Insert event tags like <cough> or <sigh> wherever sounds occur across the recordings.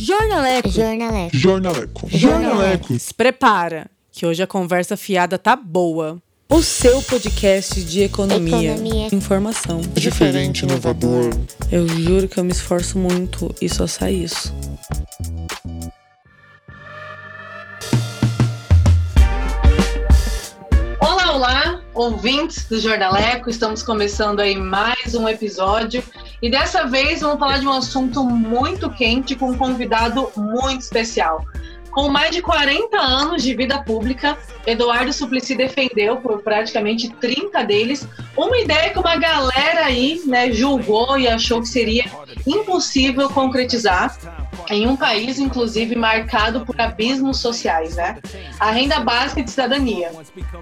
Jornaleco. Jornaleco. Jornaleco. Jornaleco. Se prepara, que hoje a conversa fiada tá boa. O seu podcast de economia, Economia. informação. Diferente, inovador. Eu juro que eu me esforço muito e só sai isso. Olá, olá, ouvintes do Jornaleco. Estamos começando aí mais um episódio e dessa vez vamos falar de um assunto muito quente com um convidado muito especial. Com mais de 40 anos de vida pública, Eduardo Suplicy defendeu por praticamente 30 deles uma ideia que uma galera aí né, julgou e achou que seria impossível concretizar em um país, inclusive, marcado por abismos sociais, né? A renda básica de cidadania.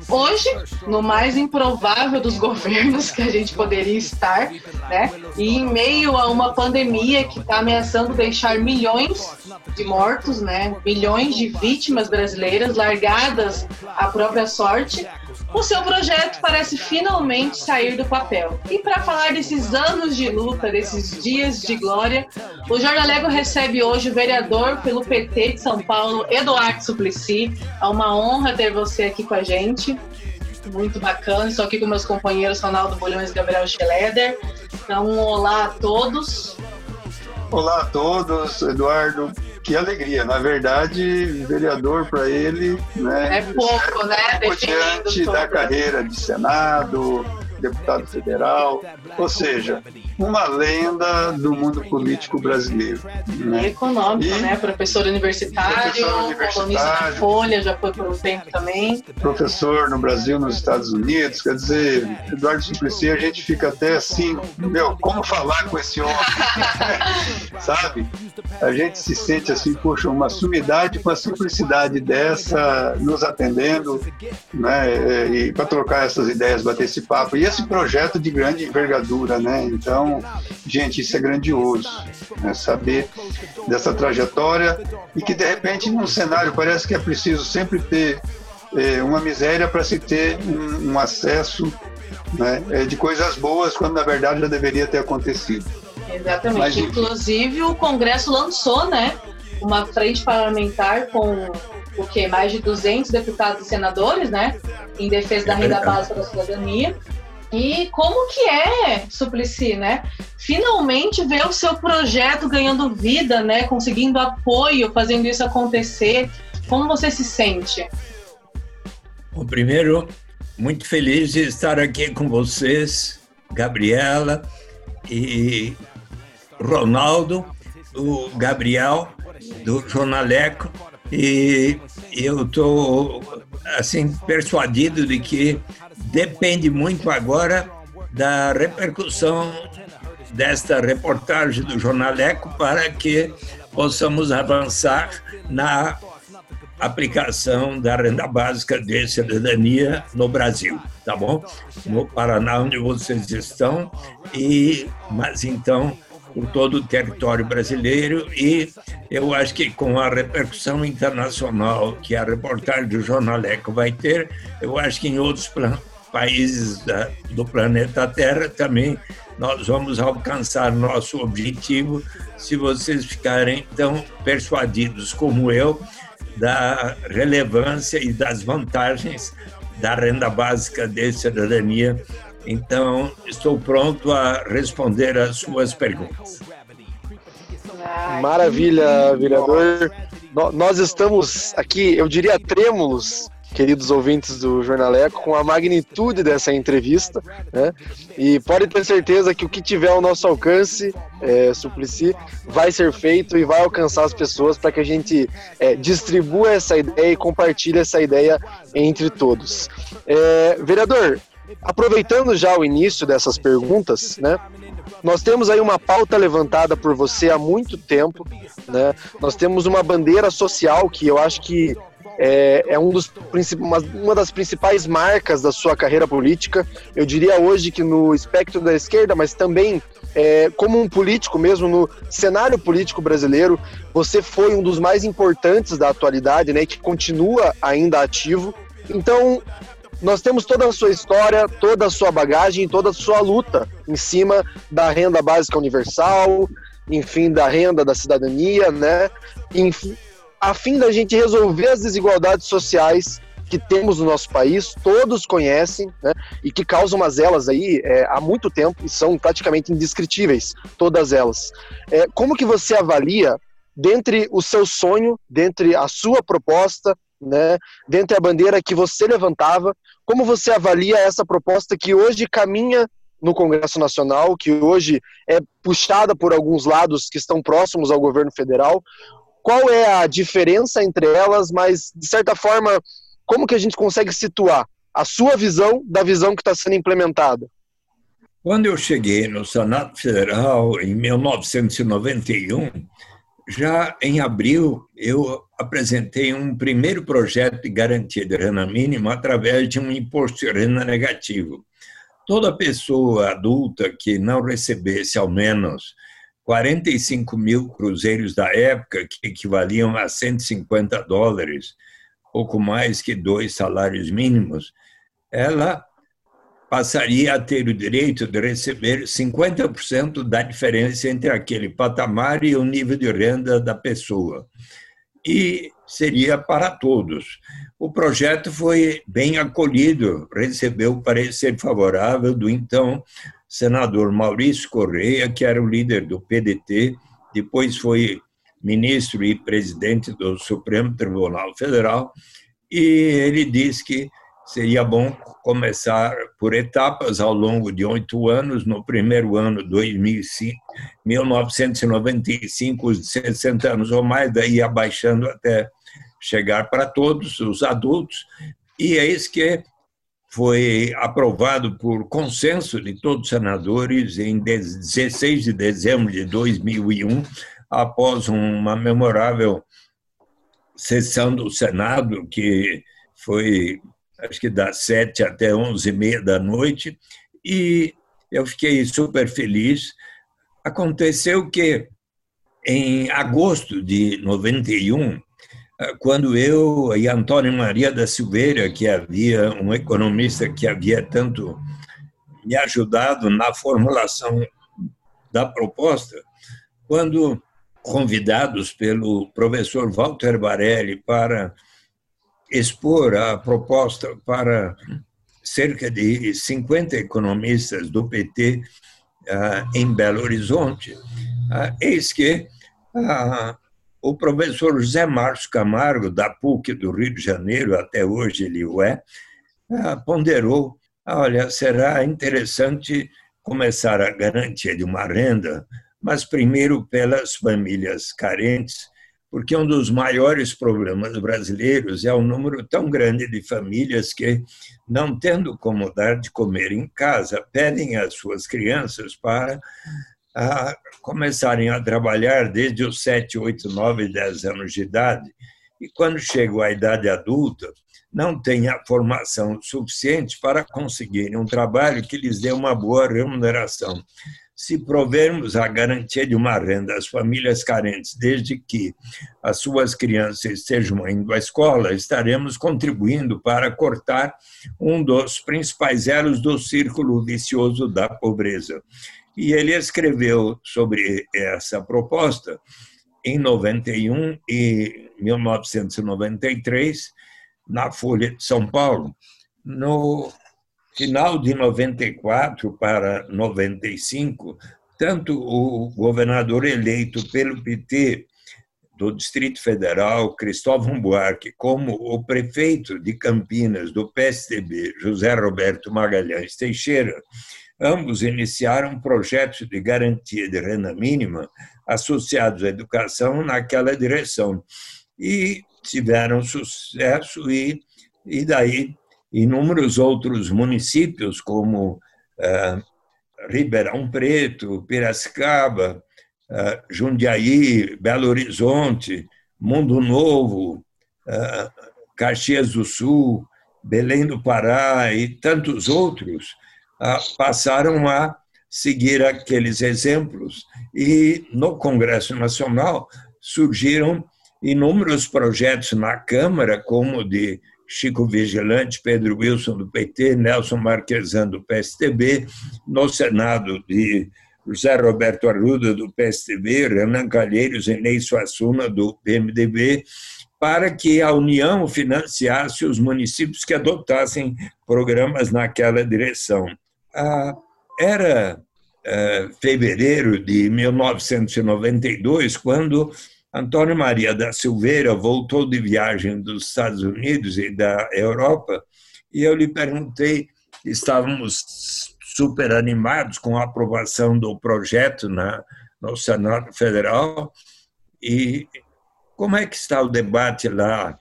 Hoje, no mais improvável dos <laughs> governos que a gente poderia estar, né? E em meio a uma pandemia que está ameaçando deixar milhões de mortos, né? Milhões de vítimas brasileiras largadas à própria sorte, o seu projeto parece finalmente sair do papel. E para falar desses anos de luta, desses dias de glória, o Jornalego recebe hoje o vereador pelo PT de São Paulo, Eduardo Suplicy. É uma honra ter você aqui com a gente. Muito bacana. Estou aqui com meus companheiros Ronaldo Bolhões e Gabriel Schleder. Então, um olá a todos. Olá a todos, Eduardo. Que alegria. Na verdade, vereador para ele, né? É pouco, né? Por Definindo diante da carreira de Senado, deputado federal, ou seja, uma lenda do mundo político brasileiro. Né? Econômico, E- né? Professor universitário, colunista da universitário. Folha, já foi por um tempo também. Professor no Brasil, nos Estados Unidos, quer dizer, Eduardo Suplicy, a gente fica até assim, meu, como falar com esse homem? <laughs> Sabe? A gente se sente assim, poxa, uma sumidade com a simplicidade dessa, nos atendendo, né? E para trocar essas ideias, bater esse papo. E esse projeto de grande envergadura, né? Então, gente, isso é grandioso, né? Saber dessa trajetória e que de repente num cenário parece que é preciso sempre ter é, uma miséria para se ter um, um acesso né, é, de coisas boas quando na verdade já deveria ter acontecido. Exatamente. Mas. Inclusive, o Congresso lançou, né, uma frente parlamentar com o que mais de 200 deputados e senadores, né, em defesa da É renda básica da cidadania. E como que é, Suplicy, né? Finalmente ver o seu projeto ganhando vida, né? Conseguindo apoio, fazendo isso acontecer. Como você se sente? Bom, primeiro, muito feliz de estar aqui com vocês, Gabriela e Ronaldo, o Gabriel do Jornaleco, e eu estou assim persuadido de que depende muito agora da repercussão desta reportagem do Jornaleco para que possamos avançar na aplicação da renda básica de cidadania no Brasil, tá bom? No Paraná, onde vocês estão, e mas então por todo o território brasileiro e eu acho que com a repercussão internacional que a reportagem do Jornaleco vai ter, eu acho que em outros plan- países da- do planeta Terra também nós vamos alcançar nosso objetivo se vocês ficarem tão persuadidos como eu da relevância e das vantagens da renda básica de cidadania. Então, estou pronto a responder às suas perguntas. Maravilha, vereador. Nós estamos aqui, eu diria, trêmulos, queridos ouvintes do Jornaleco, com a magnitude dessa entrevista, né? E pode ter certeza que o que tiver ao nosso alcance, é, Suplicy, vai ser feito e vai alcançar as pessoas para que a gente é, distribua essa ideia e compartilhe essa ideia entre todos. É, vereador, aproveitando já o início dessas perguntas, né? Nós temos aí uma pauta levantada por você há muito tempo, né? Nós temos uma bandeira social que eu acho que é, é um dos, uma, uma das principais marcas da sua carreira política. Eu diria hoje que no espectro da esquerda, mas também é, como um político mesmo, no cenário político brasileiro, você foi um dos mais importantes da atualidade, né? Que continua ainda ativo. Então, nós temos toda a sua história, toda a sua bagagem, toda a sua luta em cima da renda básica universal, enfim, da renda, da cidadania, né? Enfim, a fim da gente resolver as desigualdades sociais que temos no nosso país, todos conhecem, né, e que causam umas elas aí é, há muito tempo e são praticamente indescritíveis, todas elas. É, como que você avalia, dentre o seu sonho, dentre a sua proposta, né, dentre a bandeira que você levantava, como você avalia essa proposta que hoje caminha no Congresso Nacional, que hoje é puxada por alguns lados que estão próximos ao governo federal? Qual é a diferença entre elas, mas, de certa forma, como que a gente consegue situar a sua visão da visão que está sendo implementada? Quando eu cheguei no Senado Federal em 1991, já em abril eu apresentei um primeiro projeto de garantia de renda mínima através de um imposto de renda negativo. Toda pessoa adulta que não recebesse ao menos 45 mil cruzeiros da época, que equivaliam a 150 dólares, pouco mais que dois salários mínimos, ela passaria a ter o direito de receber 50% da diferença entre aquele patamar e o nível de renda da pessoa. E seria para todos. O projeto foi bem acolhido, recebeu parecer favorável do então senador Maurício Correia, que era o líder do PDT, depois foi ministro e presidente do Supremo Tribunal Federal, e ele disse que seria bom começar por etapas ao longo de oito anos. No primeiro ano, 2005, 1995, os de 60 anos ou mais, daí abaixando até chegar para todos os adultos. E isso que foi aprovado por consenso de todos os senadores em 16 de dezembro de 2001, após uma memorável sessão do Senado, que foi, acho que das sete até onze e meia da noite, e eu fiquei super feliz. Aconteceu que, em agosto de 91, quando eu e Antônio Maria da Silveira, que havia um economista que havia tanto me ajudado na formulação da proposta, quando convidados pelo professor Walter Barelli para expor a proposta para cerca de 50 economistas do PT ah, em Belo Horizonte, ah, eis que ah, o professor José Márcio Camargo, da PUC do Rio de Janeiro, até hoje ele o é, ponderou: olha, será interessante começar a garantia de uma renda mas primeiro pelas famílias carentes, porque um dos maiores problemas brasileiros é o número tão grande de famílias que, não tendo como dar de comer em casa, pedem às suas crianças para a começarem a trabalhar desde os 7, 8, 9, 10 anos de idade. E quando chegam à idade adulta, não têm a formação suficiente para conseguirem um trabalho que lhes dê uma boa remuneração se provermos a garantia de uma renda às famílias carentes, desde que as suas crianças estejam indo à escola, estaremos contribuindo para cortar um dos principais elos do círculo vicioso da pobreza. E ele escreveu sobre essa proposta em 91 e 1993 na Folha de São Paulo. No final de 94 para 95, tanto o governador eleito pelo PT do Distrito Federal, Cristóvão Buarque, como o prefeito de Campinas do PSDB, José Roberto Magalhães Teixeira, ambos iniciaram projetos de garantia de renda mínima associados à educação naquela direção. E tiveram sucesso e, e daí inúmeros outros municípios, como eh, Ribeirão Preto, Piracicaba, eh, Jundiaí, Belo Horizonte, Mundo Novo, eh, Caxias do Sul, Belém do Pará e tantos outros passaram a seguir aqueles exemplos. E no Congresso Nacional surgiram inúmeros projetos na Câmara, como de Chico Vigilante, Pedro Wilson do PT, Nelson Marquesan do PSTB, no Senado de José Roberto Arruda, do PSDB, Renan Calheiros e Ney Suassuna, do PMDB, para que a União financiasse os municípios que adotassem programas naquela direção. Ah, era eh, fevereiro de 1992, quando Antônio Maria da Silveira voltou de viagem dos Estados Unidos e da Europa, e eu lhe perguntei, estávamos super animados com a aprovação do projeto na, no Senado Federal, e como é que está o debate lá?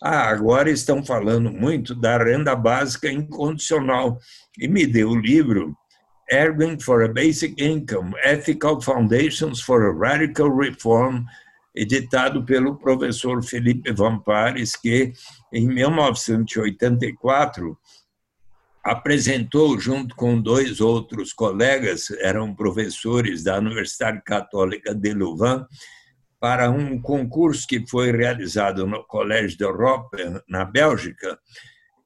Ah, agora estão falando muito da renda básica incondicional. E me deu o livro Erwin for a Basic Income, Ethical Foundations for a Radical Reform, editado pelo professor Felipe Vampares, que em 1984 apresentou, junto com dois outros colegas, eram professores da Universidade Católica de Louvain, para um concurso que foi realizado no Colégio da Europa, na Bélgica,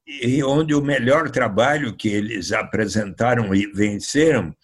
e onde o melhor trabalho que eles apresentaram e venceram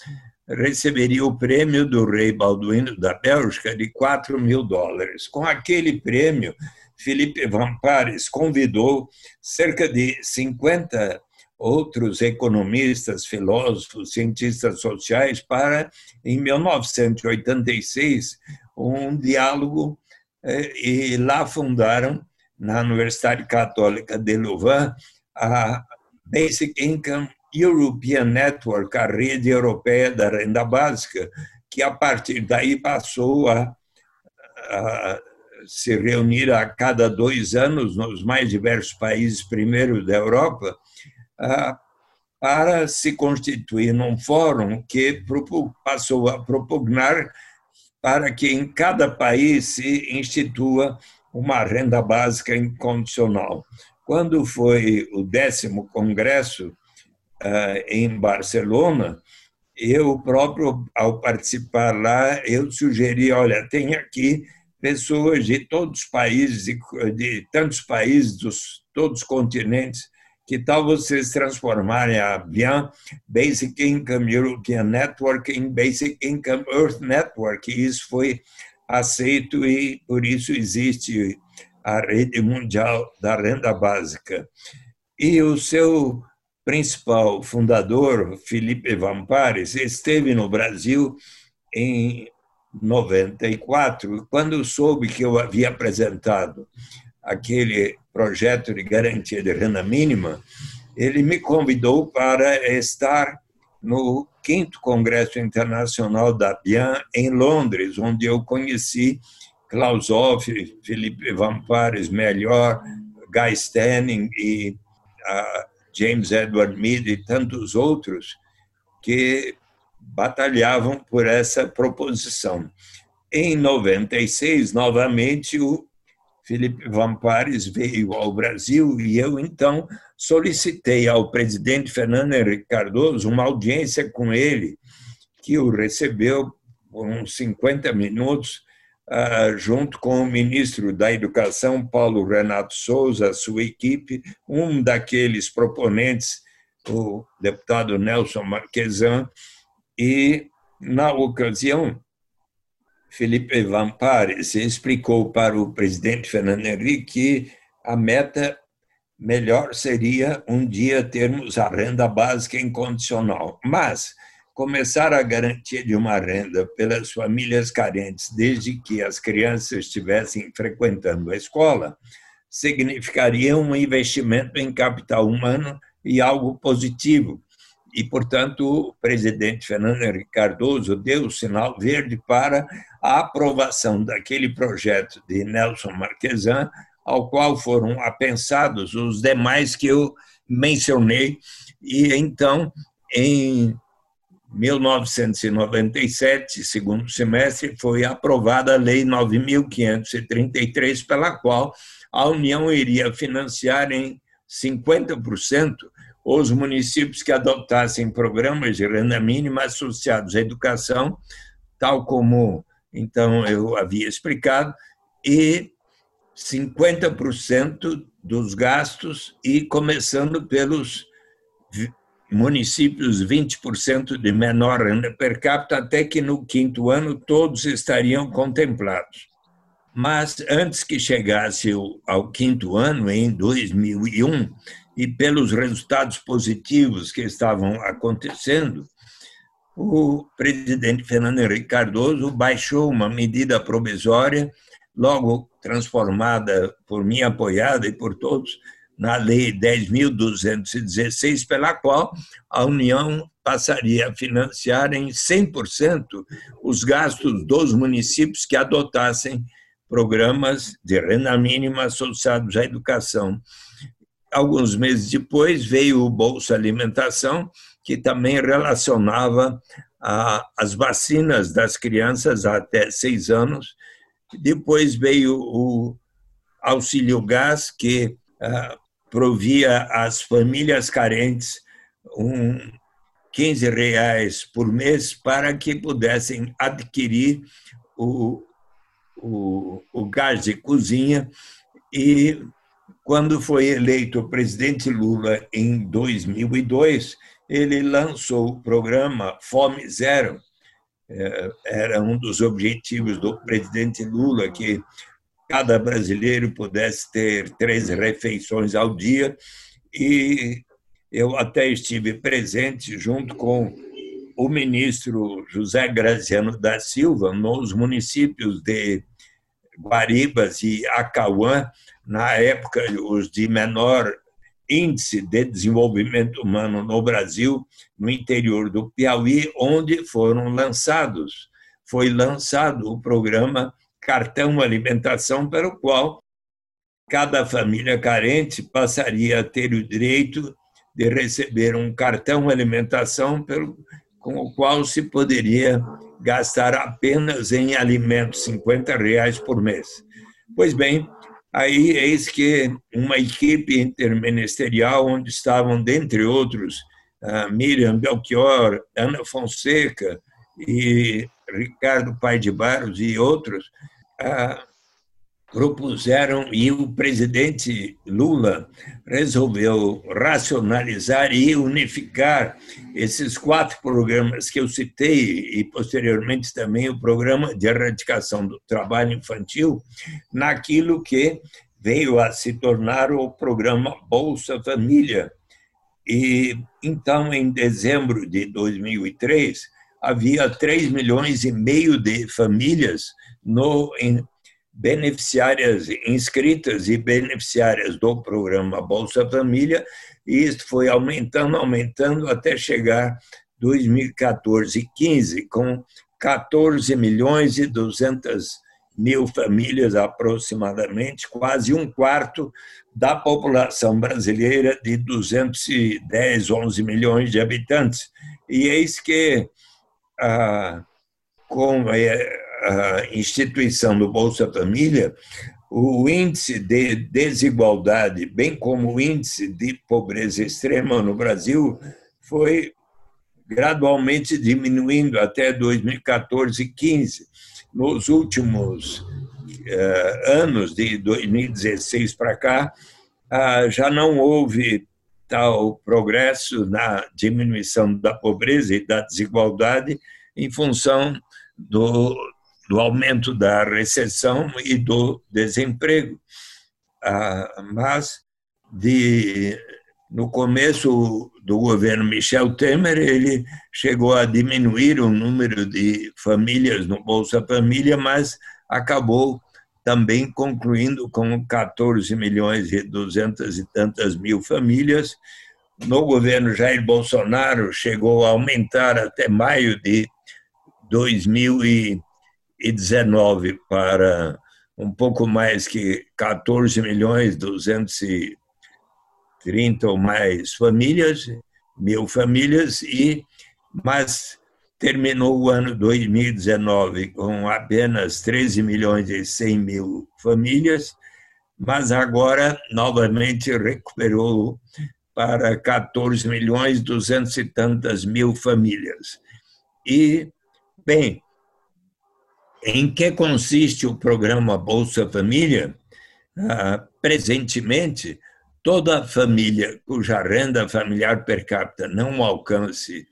receberia o prêmio do rei Balduíno da Bélgica de 4 mil dólares. Com aquele prêmio, Felipe Vampares convidou cerca de 50 outros economistas, filósofos, cientistas sociais para, em 1986, um diálogo eh, e lá fundaram, na Universidade Católica de Louvain, a Basic Income European Network, a rede europeia da renda básica, que a partir daí passou a, a se reunir a cada dois anos nos mais diversos países, primeiro da Europa, para se constituir num fórum que passou a propugnar para que em cada país se institua uma renda básica incondicional. Quando foi o décimo congresso uh, em Barcelona, eu próprio, ao participar lá, eu sugeri, olha, tem aqui pessoas de todos os países, de tantos países, dos todos os continentes, que tal vocês transformarem a BIAN Basic Income European Network em Basic Income Earth Network? E isso foi aceito e por isso existe a rede mundial da renda básica. E o seu principal fundador, Felipe Vampares, esteve no Brasil em 94, quando soube que eu havia apresentado aquele projeto de garantia de renda mínima, ele me convidou para estar no quinto Congresso Internacional da BIAN em Londres, onde eu conheci Klaus Hoff, Felipe Vampares Melhor, Guy Stanning e James Edward Mead e tantos outros que batalhavam por essa proposição. Em 96, novamente, o Felipe Vampares veio ao Brasil e eu, então, solicitei ao presidente Fernando Henrique Cardoso uma audiência com ele, que o recebeu por uns 50 minutos, ah, junto com o ministro da Educação, Paulo Renato Souza, sua equipe, um daqueles proponentes, o deputado Nelson Marquesan, e, na ocasião, Felipe Vampares explicou para o presidente Fernando Henrique que a meta melhor seria um dia termos a renda básica incondicional, mas começar a garantia de uma renda pelas famílias carentes desde que as crianças estivessem frequentando a escola significaria um investimento em capital humano e algo positivo, e, portanto, o presidente Fernando Henrique Cardoso deu o sinal verde para a aprovação daquele projeto de Nelson Marquesan, ao qual foram apensados os demais que eu mencionei, e então, em 1997, segundo semestre, foi aprovada a Lei 9.533, pela qual a União iria financiar em 50% os municípios que adotassem programas de renda mínima associados à educação, tal como então eu havia explicado, e 50% dos gastos e começando pelos municípios 20% de menor renda per capita, até que no quinto ano todos estariam contemplados. Mas antes que chegasse ao quinto ano, em 2001, e pelos resultados positivos que estavam acontecendo, o presidente Fernando Henrique Cardoso baixou uma medida provisória, logo transformada por mim, apoiada e por todos, na Lei 10.216, pela qual a União passaria a financiar em 100% os gastos dos municípios que adotassem programas de renda mínima associados à educação. Alguns meses depois veio o Bolsa Alimentação, que também relacionava a, as vacinas das crianças até seis anos. Depois veio o auxílio gás, que ah, provia às famílias carentes um 15 reais por mês para que pudessem adquirir o, o, o gás de cozinha e quando foi eleito o presidente Lula em 2002, ele lançou o programa Fome Zero. É, era um dos objetivos do presidente Lula que cada brasileiro pudesse ter três refeições ao dia. E eu até estive presente junto com o ministro José Graziano da Silva nos municípios de Guaribas e Acauã, na época os de menor índice de desenvolvimento humano no Brasil, no interior do Piauí, onde foram lançados. Foi lançado o programa Cartão Alimentação, para o qual cada família carente passaria a ter o direito de receber um cartão alimentação pelo, com o qual se poderia gastar apenas em alimentos 50 reais por mês. Pois bem, aí eis que uma equipe interministerial, onde estavam, dentre outros, Miriam Belchior, Ana Fonseca e Ricardo Pai de Barros e outros, propuseram e o presidente Lula resolveu racionalizar e unificar esses quatro programas que eu citei e posteriormente também o programa de erradicação do trabalho infantil naquilo que veio a se tornar o programa Bolsa Família. E então em dezembro de 2003 havia 3 milhões e meio de famílias no beneficiárias inscritas e beneficiárias do programa Bolsa Família, e isso foi aumentando, aumentando até chegar 2014 e 15 com 14 milhões e 200 mil famílias aproximadamente, quase um quarto da população brasileira de 210, 11 milhões de habitantes. E eis que, ah, com a instituição do Bolsa Família, o índice de desigualdade, bem como o índice de pobreza extrema no Brasil, foi gradualmente diminuindo até 2014 e 15. Nos últimos uh, anos, de 2016 para cá, uh, já não houve tal progresso na diminuição da pobreza e da desigualdade em função do, do aumento da recessão e do desemprego. Ah, mas, de, no começo do governo Michel Temer, ele chegou a diminuir o número de famílias no Bolsa Família, mas acabou também concluindo com 14 milhões e 200 e tantas mil famílias. No governo Jair Bolsonaro, chegou a aumentar até maio de 2000 2019 para um pouco mais que 14 milhões 230 ou mais famílias, mil famílias, e mas terminou o ano 2019 com apenas 13 milhões e 100 mil famílias, mas agora novamente recuperou para 14 milhões 200 e tantas mil famílias. E, bem, em que consiste o programa Bolsa Família? Ah, presentemente, toda família cuja renda familiar per capita não alcance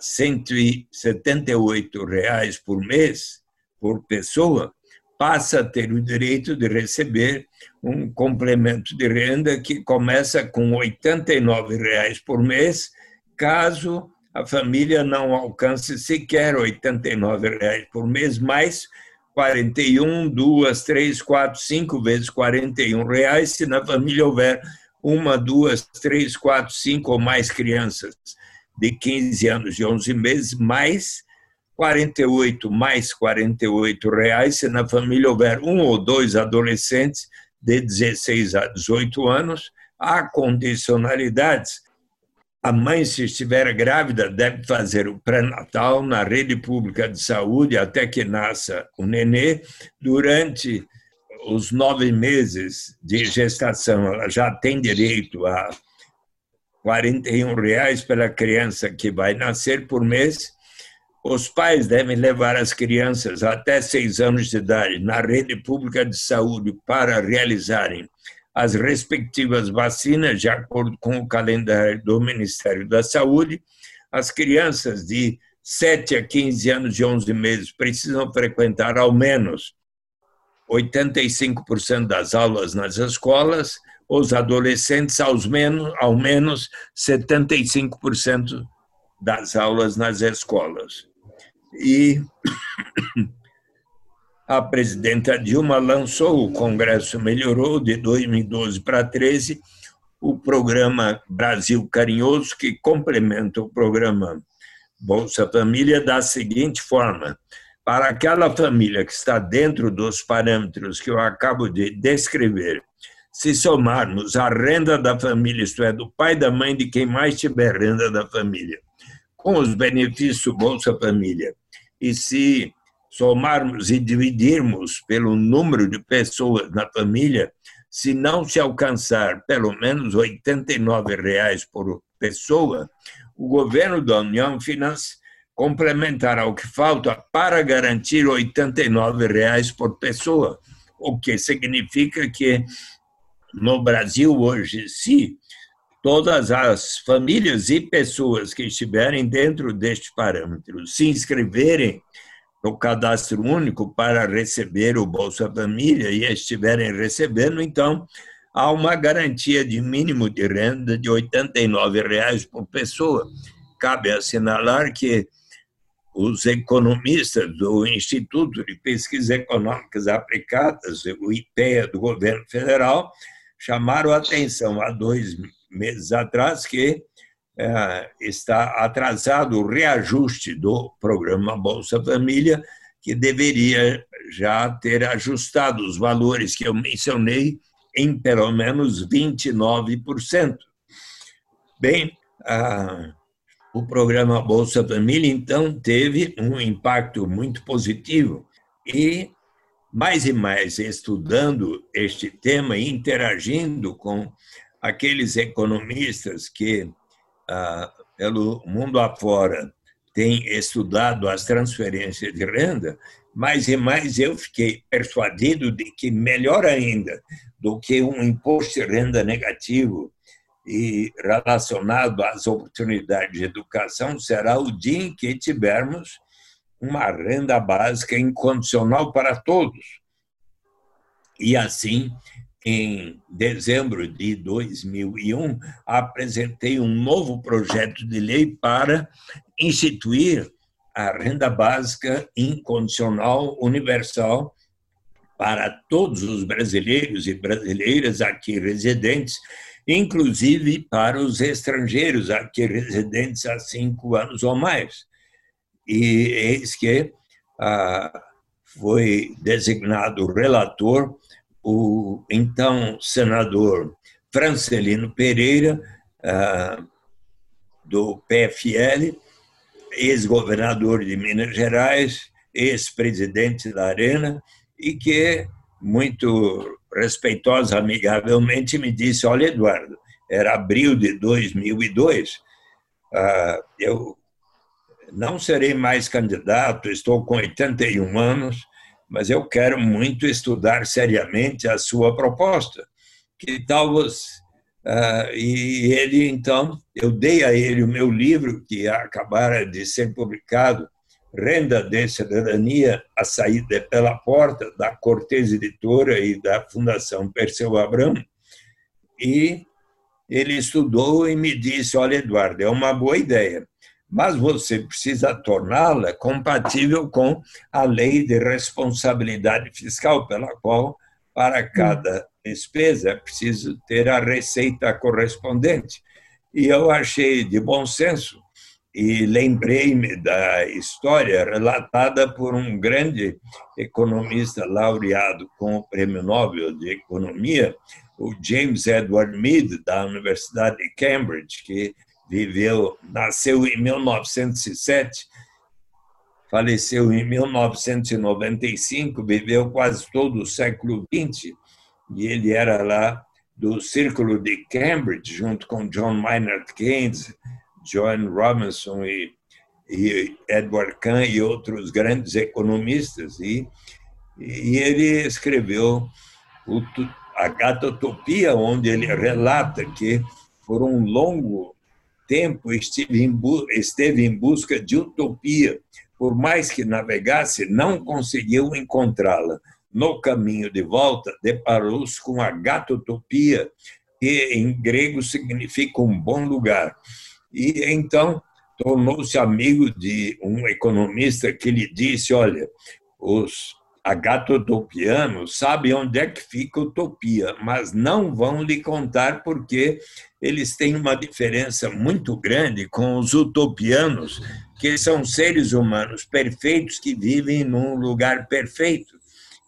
178 reais por mês por pessoa, passa a ter o direito de receber um complemento de renda que começa com 89 reais por mês, caso a família não alcance sequer 89 reais por mês, mais 41, duas, três, quatro, cinco vezes 41 reais, se na família houver uma, duas, três, quatro, cinco ou mais crianças de 15 anos e 11 meses, mais 48 mais 48 reais se na família houver um ou dois adolescentes de 16 a 18 anos. Há condicionalidades. A mãe, se estiver grávida, deve fazer o pré-natal na rede pública de saúde até que nasça o nenê. Durante os nove meses de gestação, ela já tem direito a 41 reais pela criança que vai nascer por mês os pais devem levar as crianças até seis anos de idade na rede pública de saúde para realizarem as respectivas vacinas, de acordo com o calendário do Ministério da Saúde. As crianças de 7 a 15 anos e 11 meses precisam frequentar ao menos 85% das aulas nas escolas, os adolescentes aos menos, ao menos 75% das aulas nas escolas e a presidenta Dilma lançou, o Congresso melhorou de 2012 para 13 o programa Brasil Carinhoso, que complementa o programa Bolsa Família da seguinte forma: para aquela família que está dentro dos parâmetros que eu acabo de descrever, se somarmos a renda da família, isto é, do pai, da mãe, de quem mais tiver renda da família, com os benefícios Bolsa Família e se somarmos e dividirmos pelo número de pessoas na família, se não se alcançar pelo menos 89 reais por pessoa, o governo da União Finança complementará o que falta para garantir 89 reais por pessoa, o que significa que no Brasil hoje, se todas as famílias e pessoas que estiverem dentro deste parâmetro se inscreverem no cadastro único para receber o Bolsa Família e estiverem recebendo, então há uma garantia de mínimo de renda de R$ 89,00 por pessoa. Cabe assinalar que os economistas do Instituto de Pesquisas Econômicas Aplicadas, o IPEA do governo federal, chamaram a atenção há dois meses atrás que está atrasado o reajuste do programa Bolsa Família, que deveria já ter ajustado os valores que eu mencionei em pelo menos 29%. Bem, o programa Bolsa Família, então, teve um impacto muito positivo e, mais e mais, estudando este tema e interagindo com aqueles economistas que, pelo mundo afora, têm estudado as transferências de renda, mais e mais eu fiquei persuadido de que, melhor ainda do que um imposto de renda negativo e relacionado às oportunidades de educação, será o dia em que tivermos uma renda básica incondicional para todos. E assim em dezembro de 2001, apresentei um novo projeto de lei para instituir a renda básica incondicional universal para todos os brasileiros e brasileiras aqui residentes, inclusive para os estrangeiros aqui residentes há cinco anos ou mais. E eis que ah, foi designado relator o então senador Francelino Pereira, ah, do PFL, ex-governador de Minas Gerais, ex-presidente da Arena, e que, muito respeitosa, amigavelmente, me disse: Olha, Eduardo, era abril de 2002, ah, eu não serei mais candidato, estou com 81 anos, mas eu quero muito estudar seriamente a sua proposta, que tal você. Uh, e ele, então, eu dei a ele o meu livro, que acabara de ser publicado, Renda de Cidadania, a saída pela porta, da Cortez Editora e da Fundação Perseu Abramo. E ele estudou e me disse: Olha, Eduardo, é uma boa ideia, mas você precisa torná-la compatível com a lei de responsabilidade fiscal, pela qual, para cada despesa, é preciso ter a receita correspondente. E eu achei de bom senso e lembrei-me da história relatada por um grande economista laureado com o Prêmio Nobel de Economia, o James Edward Mead, da Universidade de Cambridge, que viveu, nasceu em 1907, faleceu em 1995, viveu quase todo o século XX, e ele era lá do Círculo de Cambridge, junto com John Maynard Keynes, John Robinson e, e Edward Kahn e outros grandes economistas. E, e ele escreveu o, a Gatotopia, onde ele relata que por um longo tempo esteve em, esteve em busca de utopia. Por mais que navegasse, não conseguiu encontrá-la. No caminho de volta, deparou-se com a Gatotopia, que em grego significa um bom lugar. E então tornou-se amigo de um economista que lhe disse: Olha, os agatotopianos sabem onde é que fica utopia, mas não vão lhe contar porque eles têm uma diferença muito grande com os utopianos, que são seres humanos perfeitos que vivem num lugar perfeito,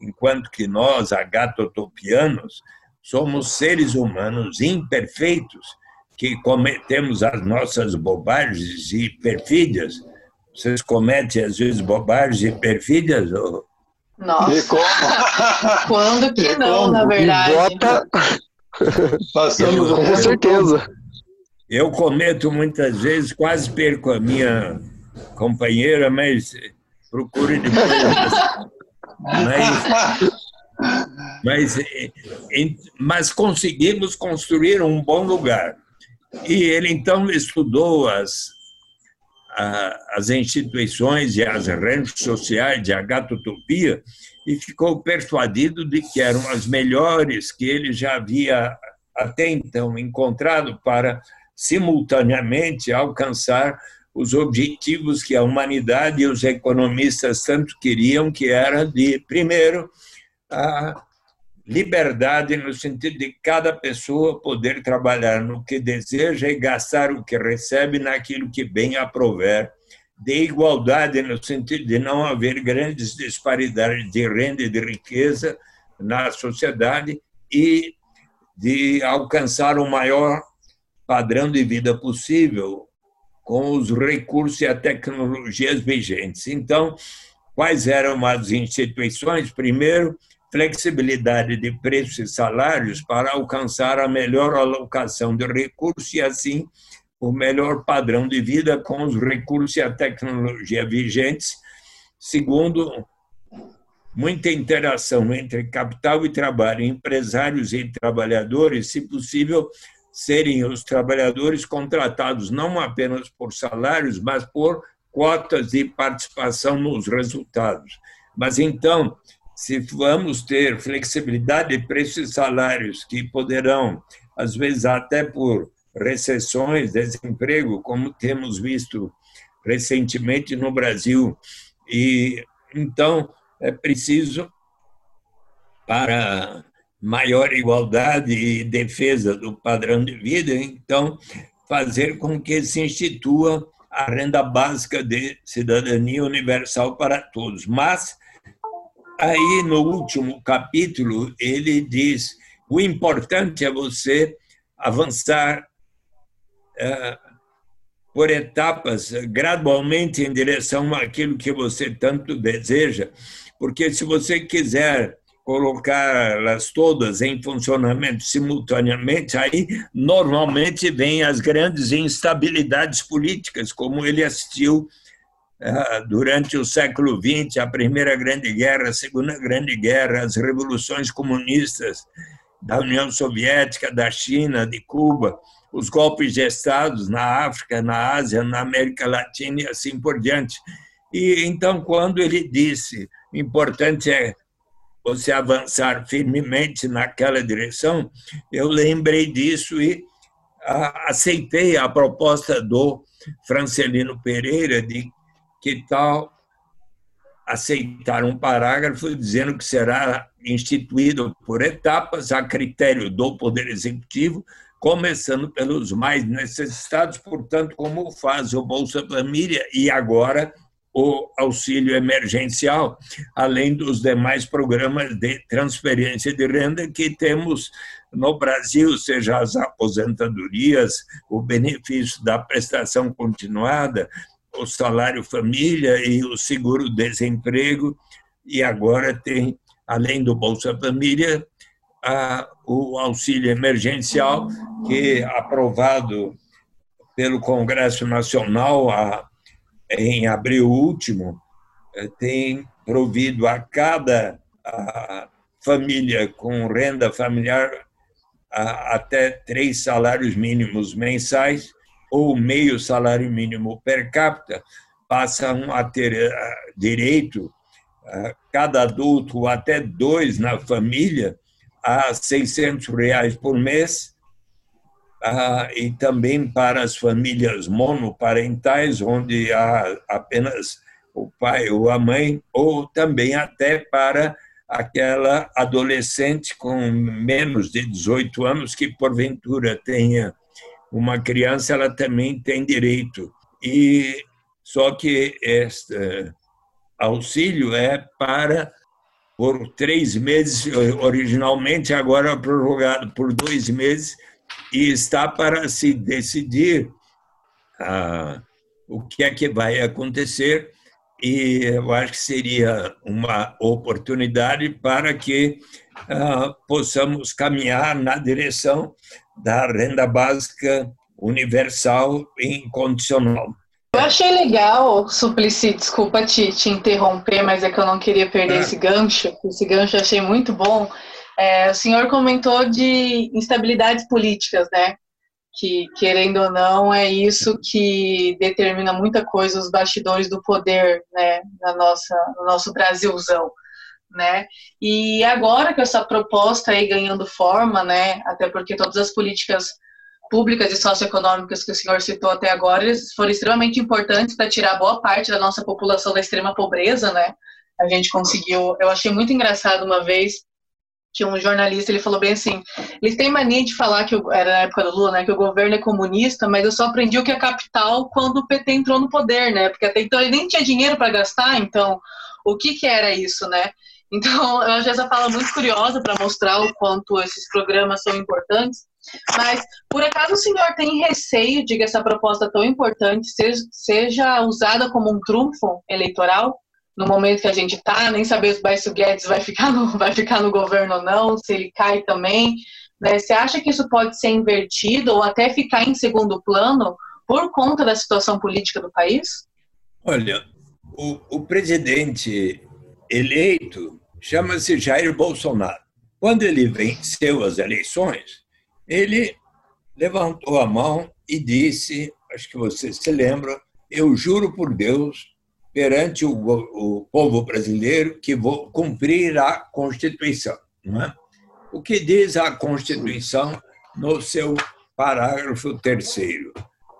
enquanto que nós, agatotopianos, somos seres humanos imperfeitos que cometemos as nossas bobagens e perfídias. Vocês cometem, às vezes, bobagens e perfídias? Ou... Nossa! <laughs> Quando que não, na verdade? Bota... Passamos com certeza. Eu cometo muitas vezes, quase perco a minha companheira, mas procure depois. mas, mas, mas conseguimos construir um bom lugar. E ele então estudou as, as instituições e as redes sociais de agatotopia e ficou persuadido de que eram as melhores que ele já havia até então encontrado para simultaneamente alcançar os objetivos que a humanidade e os economistas tanto queriam, que era de primeiro a liberdade no sentido de cada pessoa poder trabalhar no que deseja e gastar o que recebe naquilo que bem aprover, de igualdade no sentido de não haver grandes disparidades de renda e de riqueza na sociedade e de alcançar o maior padrão de vida possível com os recursos e as tecnologias vigentes. Então, quais eram as instituições? Primeiro, flexibilidade de preços e salários para alcançar a melhor alocação de recursos e, assim, o melhor padrão de vida com os recursos e a tecnologia vigentes. Segundo, muita interação entre capital e trabalho, empresários e trabalhadores, se possível, serem os trabalhadores contratados não apenas por salários, mas por cotas de participação nos resultados. Mas então, se vamos ter flexibilidade de preços e salários que poderão, às vezes até por recessões, desemprego, como temos visto recentemente no Brasil, e então é preciso para maior igualdade e defesa do padrão de vida, então fazer com que se institua a renda básica de cidadania universal para todos, mas Aí, no último capítulo, ele diz: o importante é você avançar por etapas, gradualmente em direção àquilo que você tanto deseja, porque se você quiser colocá-las todas em funcionamento simultaneamente, aí normalmente vêm as grandes instabilidades políticas, como ele assistiu ah, durante o século XX, a Primeira Grande Guerra, a Segunda Grande Guerra, as revoluções comunistas da União Soviética, da China, de Cuba, os golpes de Estados na África, na Ásia, na América Latina e assim por diante. E então, quando ele disse importante é você avançar firmemente naquela direção, eu lembrei disso e aceitei a proposta do Francelino Pereira de que tal aceitar um parágrafo dizendo que será instituído por etapas a critério do Poder Executivo, começando pelos mais necessitados, portanto, como faz o Bolsa Família e agora o auxílio emergencial, além dos demais programas de transferência de renda que temos no Brasil, seja as aposentadorias, o benefício da prestação continuada, o salário família e o seguro-desemprego, e agora tem, além do Bolsa Família, a, o auxílio emergencial, que aprovado pelo Congresso Nacional a em abril último, eh, tem provido a cada a família com renda familiar a, até três salários mínimos mensais ou meio salário mínimo per capita, passam a ter eh, direito, cada adulto, até dois na família, a 600 reais por mês, ah, e também para as famílias monoparentais, onde há apenas o pai ou a mãe, ou também até para aquela adolescente com menos de 18 anos que, porventura, tenha uma criança, ela também tem direito. E só que este auxílio é para por três meses originalmente, agora prorrogado por dois meses, e está para se decidir ah, o que é que vai acontecer e eu acho que seria uma oportunidade para que ah, possamos caminhar na direção da renda básica universal e incondicional. Eu achei legal, Suplicy, desculpa te, te interromper, mas é que eu não queria perder é. esse gancho. Esse gancho eu achei muito bom. É, o senhor comentou de instabilidades políticas, né? Que, querendo ou não, é isso que determina muita coisa, os bastidores do poder, né? Na nossa, no nosso Brasilzão, né? E agora que essa proposta aí ganhando forma, né? Até porque todas as políticas públicas e socioeconômicas que o senhor citou até agora, eles foram extremamente importantes para tirar boa parte da nossa população da extrema pobreza, né? A gente conseguiu, eu achei muito engraçado uma vez que um jornalista ele falou bem assim, eles têm mania de falar que era na época do Lula, né, que o governo é comunista, mas eu só aprendi o que é capital quando o PT entrou no poder, né? Porque até então ele nem tinha dinheiro para gastar, então o que que era isso, né? Então, <laughs> eu acho essa fala muito curiosa para mostrar o quanto esses programas são importantes. Mas, por acaso o senhor tem receio de que essa proposta tão importante seja, seja usada como um trunfo eleitoral? no momento que a gente está, nem saber se o Baixo Guedes vai ficar, no, <laughs> vai ficar no governo ou não, se ele cai também. Né? Você acha que isso pode ser invertido ou até ficar em segundo plano por conta da situação política do país? Olha, o, o presidente eleito chama-se Jair Bolsonaro. Quando ele venceu as eleições, ele levantou a mão e disse, acho que você se lembra, eu juro por Deus perante o, o povo brasileiro que vou cumprir a Constituição. É? O que diz a Constituição no seu parágrafo terceiro?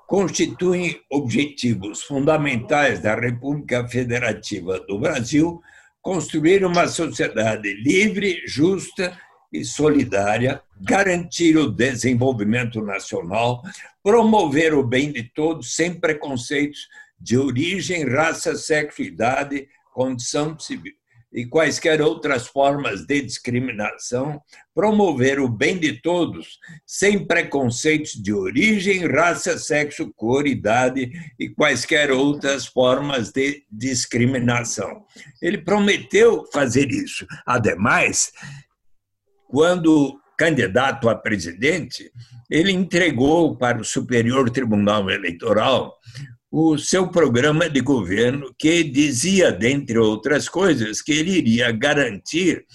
Constituem objetivos fundamentais da República Federativa do Brasil construir uma sociedade livre, justa e solidária, garantir o desenvolvimento nacional, promover o bem de todos sem preconceitos de origem, raça, sexo, idade, condição civil e quaisquer outras formas de discriminação, promover o bem de todos, sem preconceitos de origem, raça, sexo, cor, idade e quaisquer outras formas de discriminação. Ele prometeu fazer isso. Ademais, quando candidato a presidente, ele entregou para o Superior Tribunal Eleitoral o seu programa de governo, que dizia, dentre outras coisas, que ele iria garantir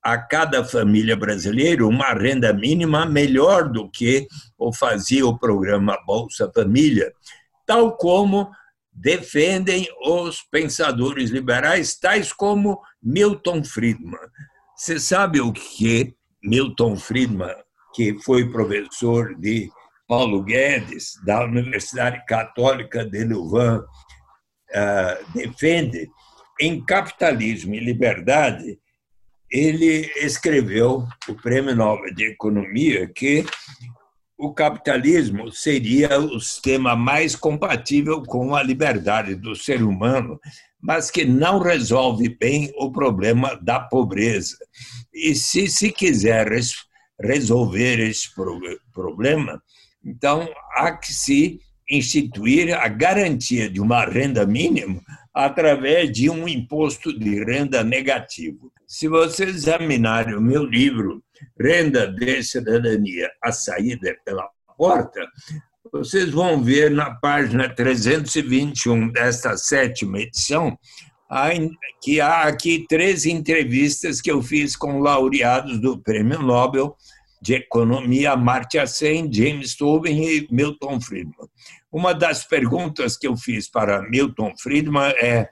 a cada família brasileira uma renda mínima melhor do que o fazia o programa Bolsa Família, tal como defendem os pensadores liberais, tais como Milton Friedman. Você sabe o que Milton Friedman, que foi professor de Paulo Guedes, da Universidade Católica de Louvain, uh, defende? Em Capitalismo e Liberdade, ele escreveu o Prêmio Nobel de Economia que o capitalismo seria o sistema mais compatível com a liberdade do ser humano, mas que não resolve bem o problema da pobreza. E se se quiser resolver esse problema, então há que se instituir a garantia de uma renda mínima através de um imposto de renda negativo. Se vocês examinarem o meu livro, Renda de Cidadania, a saída pela porta, vocês vão ver na página 321 desta sétima edição que há aqui três entrevistas que eu fiz com laureados do Prêmio Nobel de Economia, Amartya Sen, James Tobin e Milton Friedman. Uma das perguntas que eu fiz para Milton Friedman é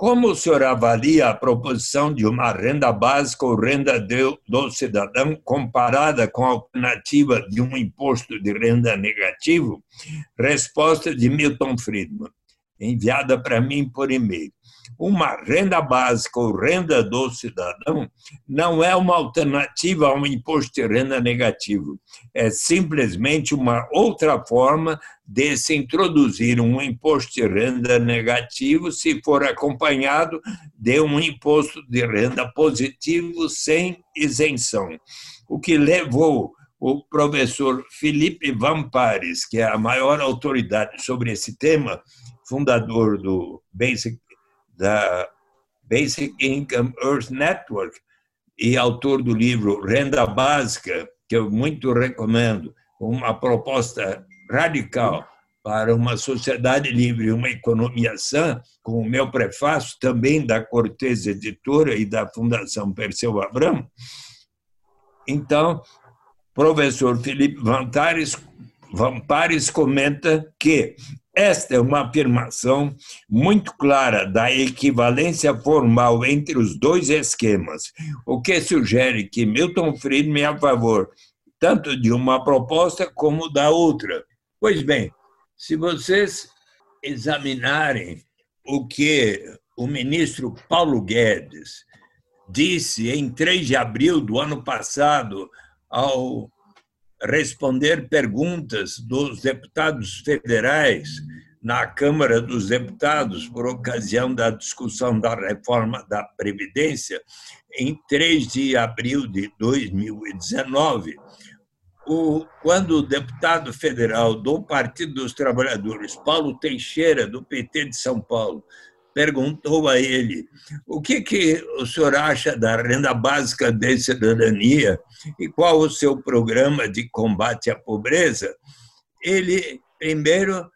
como o senhor avalia a proposição de uma renda básica ou renda do cidadão comparada com a alternativa de um imposto de renda negativo? Resposta de Milton Friedman, enviada para mim por e-mail uma renda básica ou renda do cidadão não é uma alternativa a um imposto de renda negativo. É simplesmente uma outra forma de se introduzir um imposto de renda negativo se for acompanhado de um imposto de renda positivo sem isenção. O que levou o professor Felipe Vampares, que é a maior autoridade sobre esse tema, fundador do Basic da Basic Income Earth Network e autor do livro Renda Básica, que eu muito recomendo, uma proposta radical para uma sociedade livre e uma economia sã, com o meu prefácio também da Cortez Editora e da Fundação Perseu Abramo. Então, professor Felipe Vantares, Vampares comenta que esta é uma afirmação muito clara da equivalência formal entre os dois esquemas, o que sugere que Milton Friedman é a favor tanto de uma proposta como da outra. Pois bem, se vocês examinarem o que o ministro Paulo Guedes disse em 3 de abril do ano passado ao responder perguntas dos deputados federais na Câmara dos Deputados por ocasião da discussão da reforma da Previdência, em 3 de abril de 2019, o, quando o deputado federal do Partido dos Trabalhadores, Paulo Teixeira, do PT de São Paulo, perguntou a ele o que, que o senhor acha da renda básica de cidadania e qual o seu programa de combate à pobreza, ele primeiro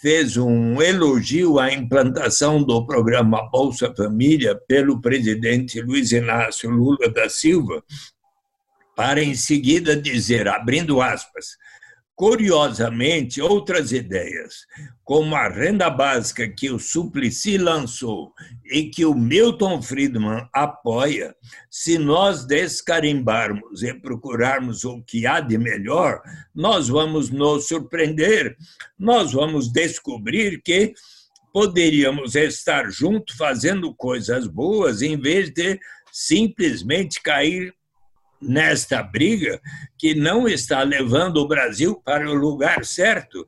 fez um elogio à implantação do programa Bolsa Família pelo presidente Luiz Inácio Lula da Silva, para em seguida dizer, abrindo aspas, Curiosamente, outras ideias, como a renda básica que o Suplicy lançou e que o Milton Friedman apoia, se nós descarimbarmos e procurarmos o que há de melhor, nós vamos nos surpreender, nós vamos descobrir que poderíamos estar juntos fazendo coisas boas em vez de simplesmente cair nesta briga que não está levando o Brasil para o lugar certo.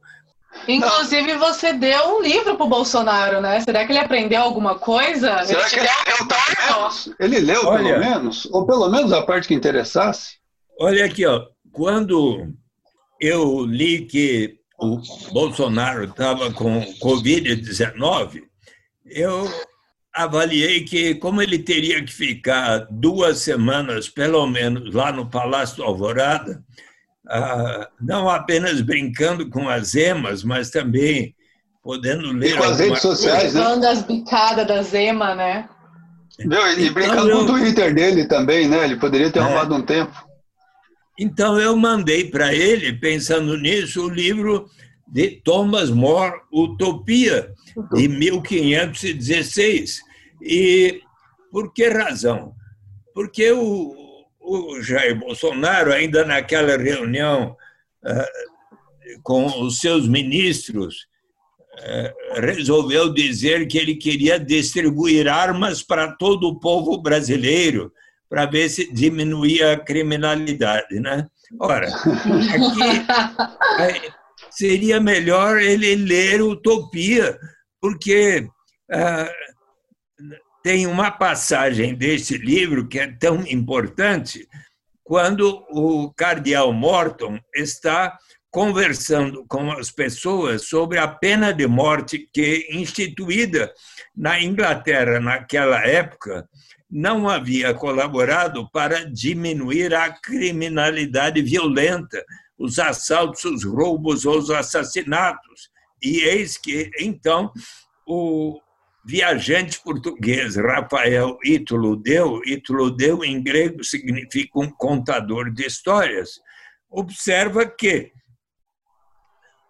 Inclusive, você deu um livro para o Bolsonaro, né? Será que ele aprendeu alguma coisa? Será ele que ele leu, pelo menos? Ele leu, Olha, pelo menos? Ou pelo menos a parte que interessasse? Olha aqui, ó. quando eu li que o Bolsonaro estava com Covid-19, eu avaliei que, como ele teria que ficar duas semanas, pelo menos, lá no Palácio Alvorada, ah, não apenas brincando com as emas, mas também podendo ler. E com as redes sociais, né? as bicadas da Zema, né? Meu, e então, brincando eu... com o Twitter dele também, né? Ele poderia ter é. arrumado um tempo. Então eu mandei para ele, pensando nisso, o livro de Thomas More, Utopia, de 1516. E por que razão? Porque o, o Jair Bolsonaro, ainda naquela reunião uh, com os seus ministros, uh, resolveu dizer que ele queria distribuir armas para todo o povo brasileiro, para ver se diminuía a criminalidade. Né? Ora, aqui <laughs> seria melhor ele ler Utopia, porque ah, tem uma passagem desse livro que é tão importante quando o cardeal Morton está conversando com as pessoas sobre a pena de morte que instituída na Inglaterra naquela época não havia colaborado para diminuir a criminalidade violenta, os assaltos, os roubos, os assassinatos. E eis que, então, o viajante português Rafael Ítalo Deu, Ítalo Deu em grego significa um contador de histórias, observa que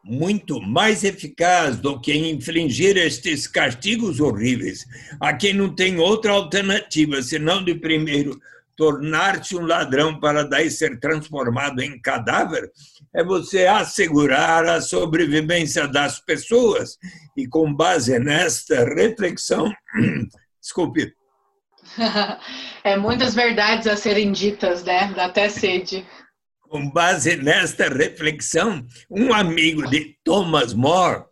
muito mais eficaz do que infligir estes castigos horríveis. A quem não tem outra alternativa senão de primeiro tornar-se um ladrão para daí ser transformado em cadáver é você assegurar a sobrevivência das pessoas. E com base nesta reflexão <clears throat> desculpe. <laughs> É muitas verdades a serem ditas né? Dá até sede. Com base nesta reflexão, um amigo de Thomas More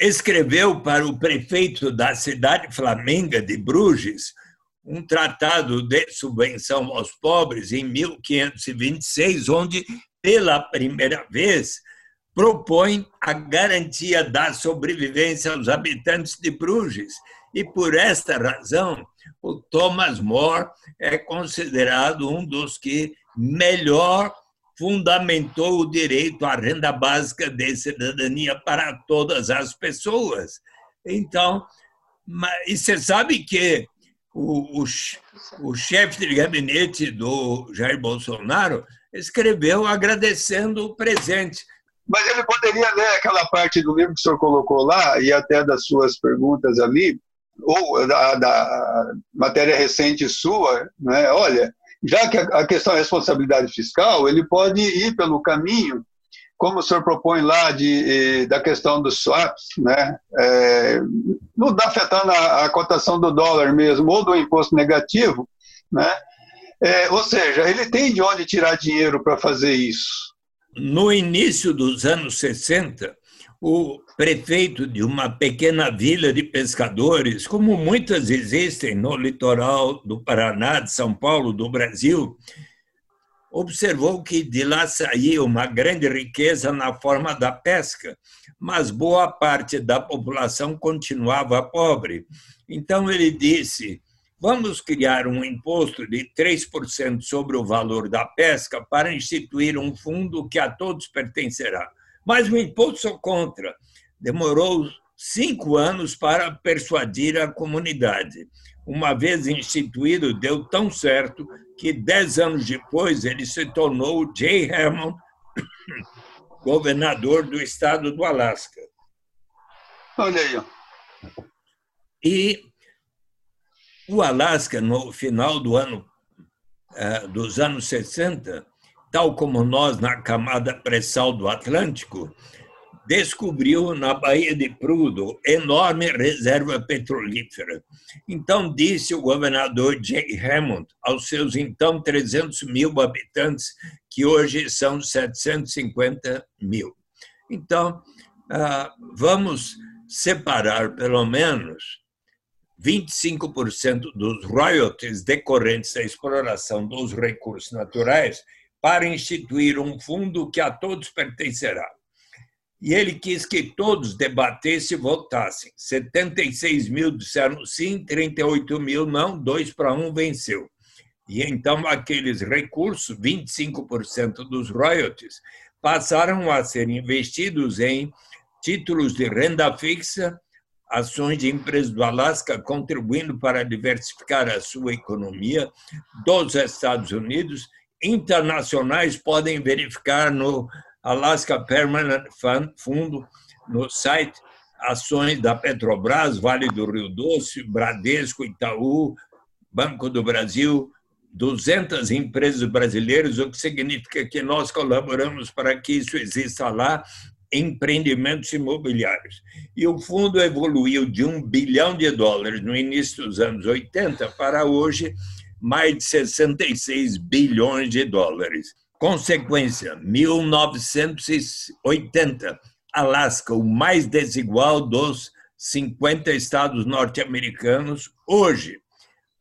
escreveu para o prefeito da cidade flamenga de Bruges um tratado de subvenção aos pobres em 1526, onde, pela primeira vez, propõe a garantia da sobrevivência aos habitantes de Bruges. E por esta razão, o Thomas More é considerado um dos que melhor fundamentou o direito à renda básica de cidadania para todas as pessoas. Então, e você sabe que o, o, o chefe de gabinete do Jair Bolsonaro escreveu agradecendo o presente. Mas ele poderia ler aquela parte do livro que o senhor colocou lá e até das suas perguntas ali, ou da, da matéria recente sua, né? Olha, já que a questão é responsabilidade fiscal, ele pode ir pelo caminho, como o senhor propõe lá, de, da questão dos swaps, né? É, não está afetando a, a, cotação do dólar mesmo, ou do imposto negativo, né? É, ou seja, ele tem de onde tirar dinheiro para fazer isso. No início dos anos 60, o prefeito de uma pequena vila de pescadores, como muitas existem no litoral do Paraná, de São Paulo, do Brasil, observou que de lá saía uma grande riqueza na forma da pesca, mas boa parte da população continuava pobre. Então ele disse: vamos criar um imposto de 3% sobre o valor da pesca para instituir um fundo que a todos pertencerá. Mas o imposto sou contra. Demorou cinco anos para persuadir a comunidade. Uma vez instituído, deu tão certo que dez anos depois ele se tornou Jay Hammond, <coughs> governador do estado do Alasca. Olha aí. E o Alasca, no final do ano, eh, dos anos 60, tal como nós na camada pré-sal do Atlântico, descobriu na Baía de Prudo enorme reserva petrolífera. Então, disse o governador Jay Hammond aos seus então 300 mil habitantes, que hoje são 750 mil. Então, ah, vamos separar pelo menos 25% dos royalties decorrentes da exploração dos recursos naturais para instituir um fundo que a todos pertencerá. E ele quis que todos debatessem e votassem. 76 mil disseram sim, 38 mil não, dois para um venceu. E então aqueles recursos, 25% dos royalties, passaram a ser investidos em títulos de renda fixa ações de empresas do Alasca contribuindo para diversificar a sua economia dos Estados Unidos. Internacionais podem verificar no Alaska Permanent Fund, no site ações da Petrobras, Vale do Rio Doce, Bradesco, Itaú, Banco do Brasil, 200 empresas brasileiras, o que significa que nós colaboramos para que isso exista lá, empreendimentos imobiliários. E o fundo evoluiu de um bilhão de dólares no início dos anos 80 para hoje mais de 66 bilhões de dólares. Consequência, 1980, Alasca, o mais desigual dos 50 estados norte-americanos, hoje.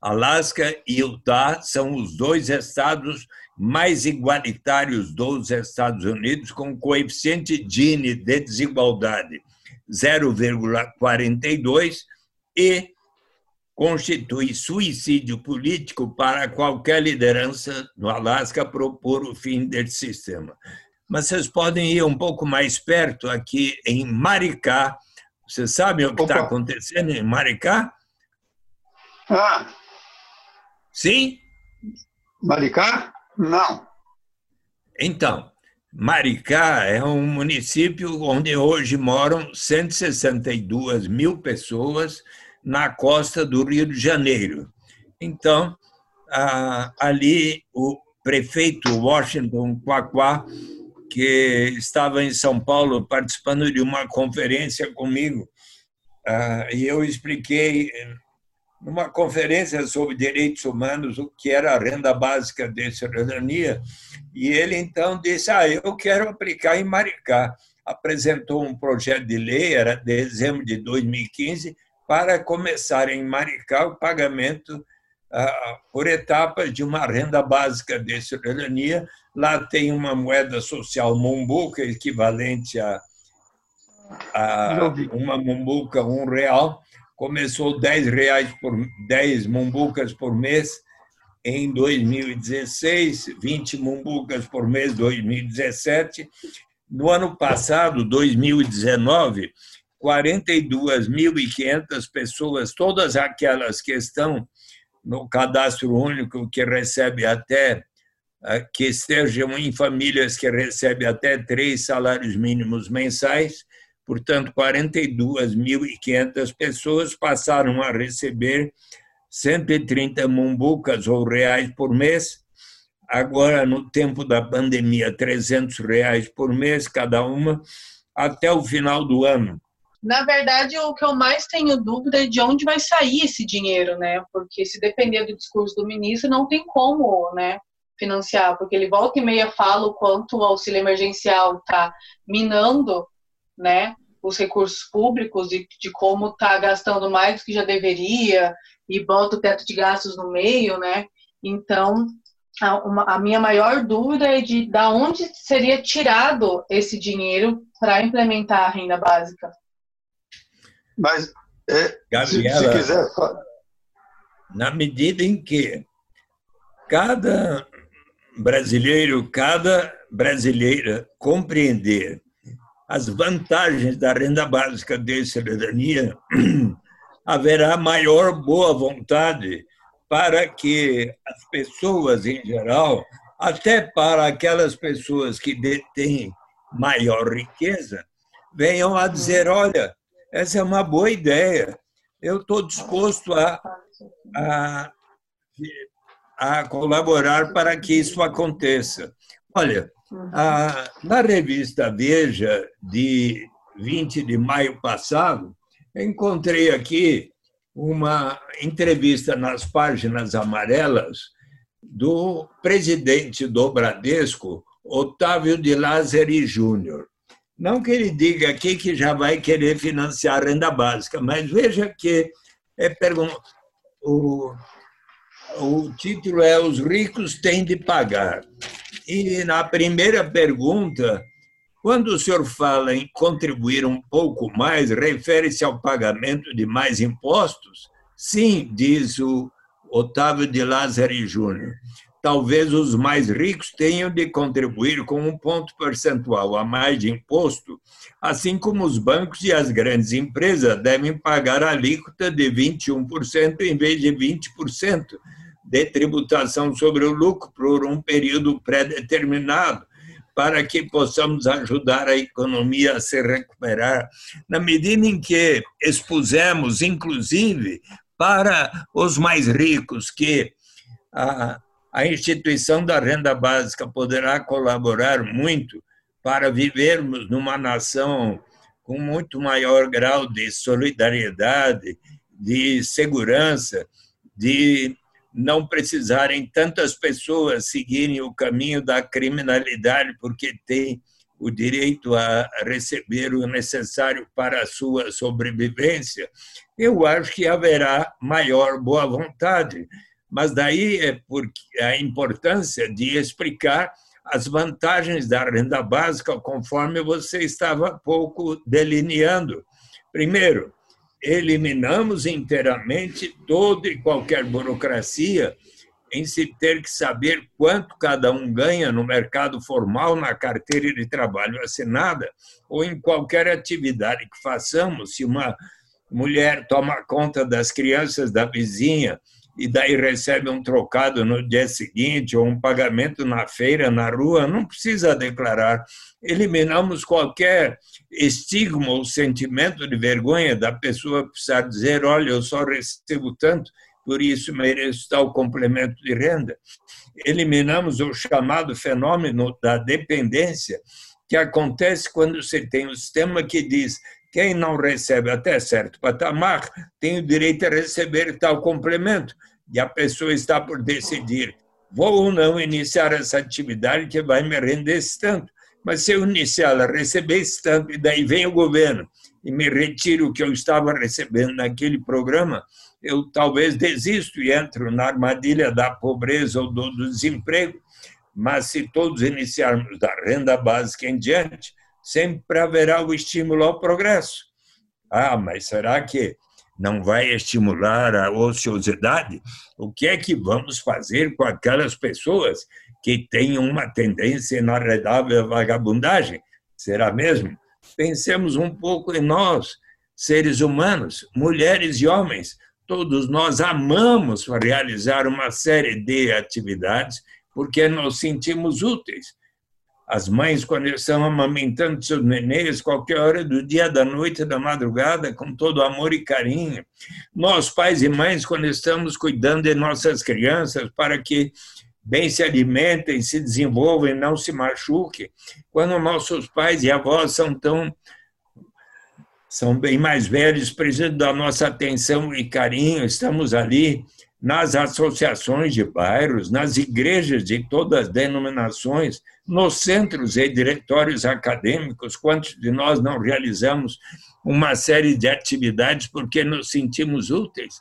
Alasca e Utah são os dois estados mais igualitários dos Estados Unidos, com coeficiente Gini de desigualdade 0,42 e constitui suicídio político para qualquer liderança no Alasca propor o fim desse sistema. Mas vocês podem ir um pouco mais perto, aqui em Maricá. Vocês sabem o que está acontecendo em Maricá? Ah! Sim? Maricá? Não. Então, Maricá é um município onde hoje moram 162 mil pessoas na costa do Rio de Janeiro. Então, ali o prefeito Washington Quaquá, que estava em São Paulo participando de uma conferência comigo, e eu expliquei numa conferência sobre direitos humanos o que era a renda básica de cidadania, e ele então disse: "Ah, eu quero aplicar em Maricá". Apresentou um projeto de lei, era dezembro de 2015, para começar em Maricá o pagamento ah, por etapas de uma renda básica de cidadania. Lá tem uma moeda social mumbuca, equivalente a, a uma mumbuca, um real, começou 10 reais por 10 mumbucas por mês em 2016, 20 mumbucas por mês 2017. No ano passado, 2019, 42.500 pessoas, todas aquelas que estão no cadastro único que recebe até ah, que estejam em famílias que recebem até três salários mínimos mensais, Portanto, 42.500 pessoas passaram a receber 130 mumbucas ou reais por mês. Agora, no tempo da pandemia, 300 reais por mês cada uma, até o final do ano. Na verdade, o que eu mais tenho dúvida é de onde vai sair esse dinheiro, né? Porque se depender do discurso do ministro, não tem como, né? Financiar, porque ele volta e meia fala o quanto o auxílio emergencial está minando né, os recursos públicos e de como está gastando mais do que já deveria e bota o teto de gastos no meio, né? Então, a, uma, a minha maior dúvida é de da onde seria tirado esse dinheiro para implementar a renda básica. Mas, é, Gabriela, se, se quiser... Na medida em que cada brasileiro, cada brasileira compreender as vantagens da renda básica de cidadania, <clears throat> haverá maior boa vontade para que as pessoas em geral, até para aquelas pessoas que detêm maior riqueza, venham a dizer: olha, essa é uma boa ideia, eu estou disposto a, a, a colaborar para que isso aconteça. Olha, ah, na revista Veja, de 20 de maio passado, encontrei aqui uma entrevista nas páginas amarelas do presidente do Bradesco, Otávio de Lázari Júnior. Não que ele diga aqui que já vai querer financiar a renda básica, mas veja que é pergun o, o título é Os ricos têm de pagar. E na primeira pergunta, quando o senhor fala em contribuir um pouco mais, refere-se ao pagamento de mais impostos? Sim, diz o Otávio de Lázaro Júnior. Talvez os mais ricos tenham de contribuir com um ponto percentual a mais de imposto, assim como os bancos e as grandes empresas devem pagar a alíquota de 21% em vez de 20% de tributação sobre o lucro por um período pré-determinado, para que possamos ajudar a economia a se recuperar, na medida em que expusemos, inclusive, para os mais ricos, que a, a instituição da renda básica poderá colaborar muito para vivermos numa nação com muito maior grau de solidariedade, de segurança, de não precisarem tantas pessoas seguirem o caminho da criminalidade porque têm o direito a receber o necessário para a sua sobrevivência, eu acho que haverá maior boa vontade. Mas daí é porque a importância de explicar as vantagens da renda básica, conforme você estava pouco delineando. Primeiro, eliminamos inteiramente toda e qualquer burocracia em se ter que saber quanto cada um ganha no mercado formal, na carteira de trabalho assinada, ou em qualquer atividade que façamos. Se uma mulher toma conta das crianças da vizinha e daí recebe um trocado no dia seguinte ou um pagamento na feira, na rua, não precisa declarar. Eliminamos qualquer estigma ou sentimento de vergonha da pessoa precisar dizer: olha, eu só recebo tanto, por isso mereço tal complemento de renda. Eliminamos o chamado fenômeno da dependência, que acontece quando você tem um sistema que diz quem não recebe até certo patamar tem o direito a receber tal complemento. E a pessoa está por decidir: vou ou não iniciar essa atividade que vai me render esse tanto. Mas se eu iniciar a receber esse tanto, e daí vem o governo e me retira o que eu estava recebendo naquele programa, eu talvez desisto e entro na armadilha da pobreza ou do desemprego. Mas se todos iniciarmos da renda básica em diante, sempre haverá o estímulo ao progresso. Ah, mas será que não vai estimular a ociosidade? O que é que vamos fazer com aquelas pessoas que têm uma tendência inarredável à vagabundagem? Será mesmo? Pensemos um pouco em nós, seres humanos, mulheres e homens. Todos nós amamos realizar uma série de atividades porque nos sentimos úteis as mães, quando estão amamentando seus nenês, qualquer hora do dia, da noite, da madrugada, com todo amor e carinho. Nós, pais e mães, quando estamos cuidando de nossas crianças para que bem se alimentem, se desenvolvam e não se machuquem. Quando nossos pais e avós são tão são bem mais velhos, precisam da nossa atenção e carinho, estamos ali nas associações de bairros, nas igrejas de todas as denominações, nos centros e diretórios acadêmicos, quantos de nós não realizamos uma série de atividades porque nos sentimos úteis?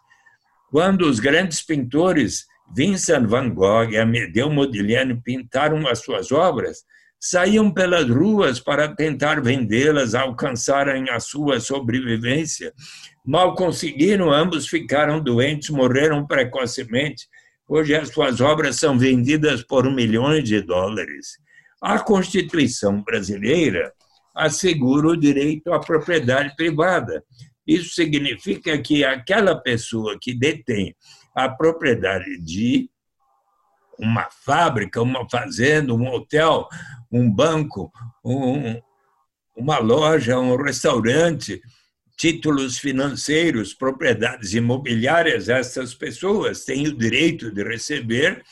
Quando os grandes pintores Vincent van Gogh e Amedeo Modigliani pintaram as suas obras, saíam pelas ruas para tentar vendê-las, alcançarem a sua sobrevivência. Mal conseguiram, ambos ficaram doentes, morreram precocemente. Hoje as suas obras são vendidas por milhões de dólares. A Constituição brasileira assegura o direito à propriedade privada. Isso significa que aquela pessoa que detém a propriedade de uma fábrica, uma fazenda, um hotel, um banco, um, uma loja, um restaurante, títulos financeiros, propriedades imobiliárias, essas pessoas têm o direito de receber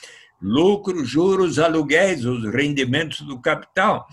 lucros, juros, aluguéis, os rendimentos do capital.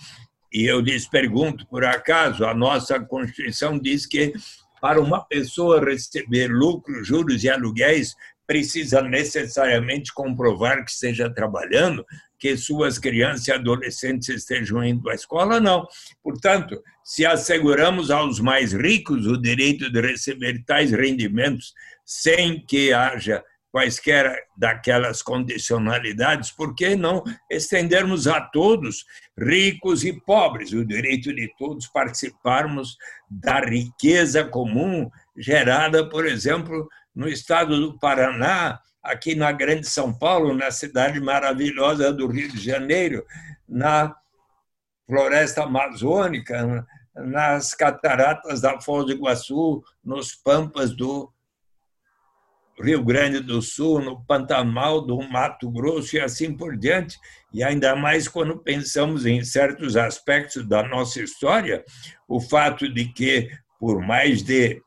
E eu lhes pergunto, por acaso, a nossa Constituição diz que para uma pessoa receber lucros, juros e aluguéis, precisa necessariamente comprovar que esteja trabalhando, que suas crianças e adolescentes estejam indo à escola, não. Portanto, se asseguramos aos mais ricos o direito de receber tais rendimentos sem que haja quaisquer daquelas condicionalidades, por que não estendermos a todos, ricos e pobres, o direito de todos participarmos da riqueza comum gerada, por exemplo, no estado do Paraná, aqui na Grande São Paulo, na cidade maravilhosa do Rio de Janeiro, na floresta amazônica, nas cataratas da Foz do Iguaçu, nos pampas do Rio Grande do Sul, no Pantanal do Mato Grosso e assim por diante, e ainda mais quando pensamos em certos aspectos da nossa história, o fato de que, por mais de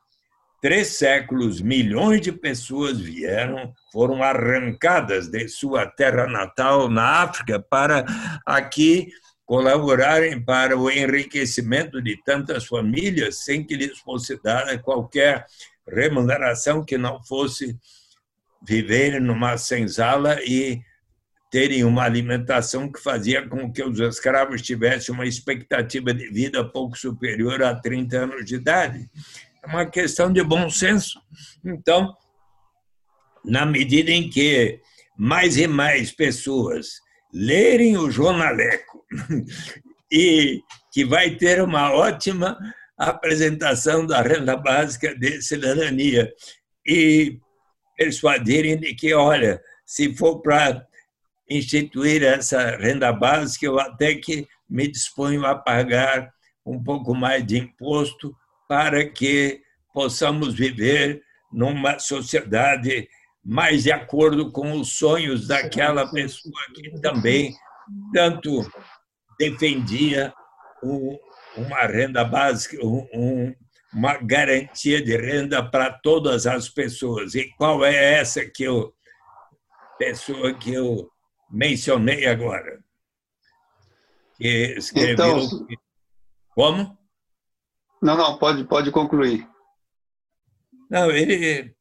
três séculos, milhões de pessoas vieram, foram arrancadas de sua terra natal na África para aqui colaborarem para o enriquecimento de tantas famílias sem que lhes fosse dada qualquer remuneração que não fosse viverem numa senzala e terem uma alimentação que fazia com que os escravos tivessem uma expectativa de vida pouco superior a 30 anos de idade. É uma questão de bom senso. Então, na medida em que mais e mais pessoas lerem o jornaleco <laughs> e que vai ter uma ótima apresentação da renda básica de cidadania e persuadirem de que, olha, se for para instituir essa renda básica, eu até que me disponho a pagar um pouco mais de imposto para que possamos viver numa sociedade mais de acordo com os sonhos daquela pessoa que também tanto defendia uma renda básica, um, uma garantia de renda para todas as pessoas. E qual é essa que eu pessoa que eu mencionei agora? Que escreveu então, como? Não, não, pode pode concluir. Não, ele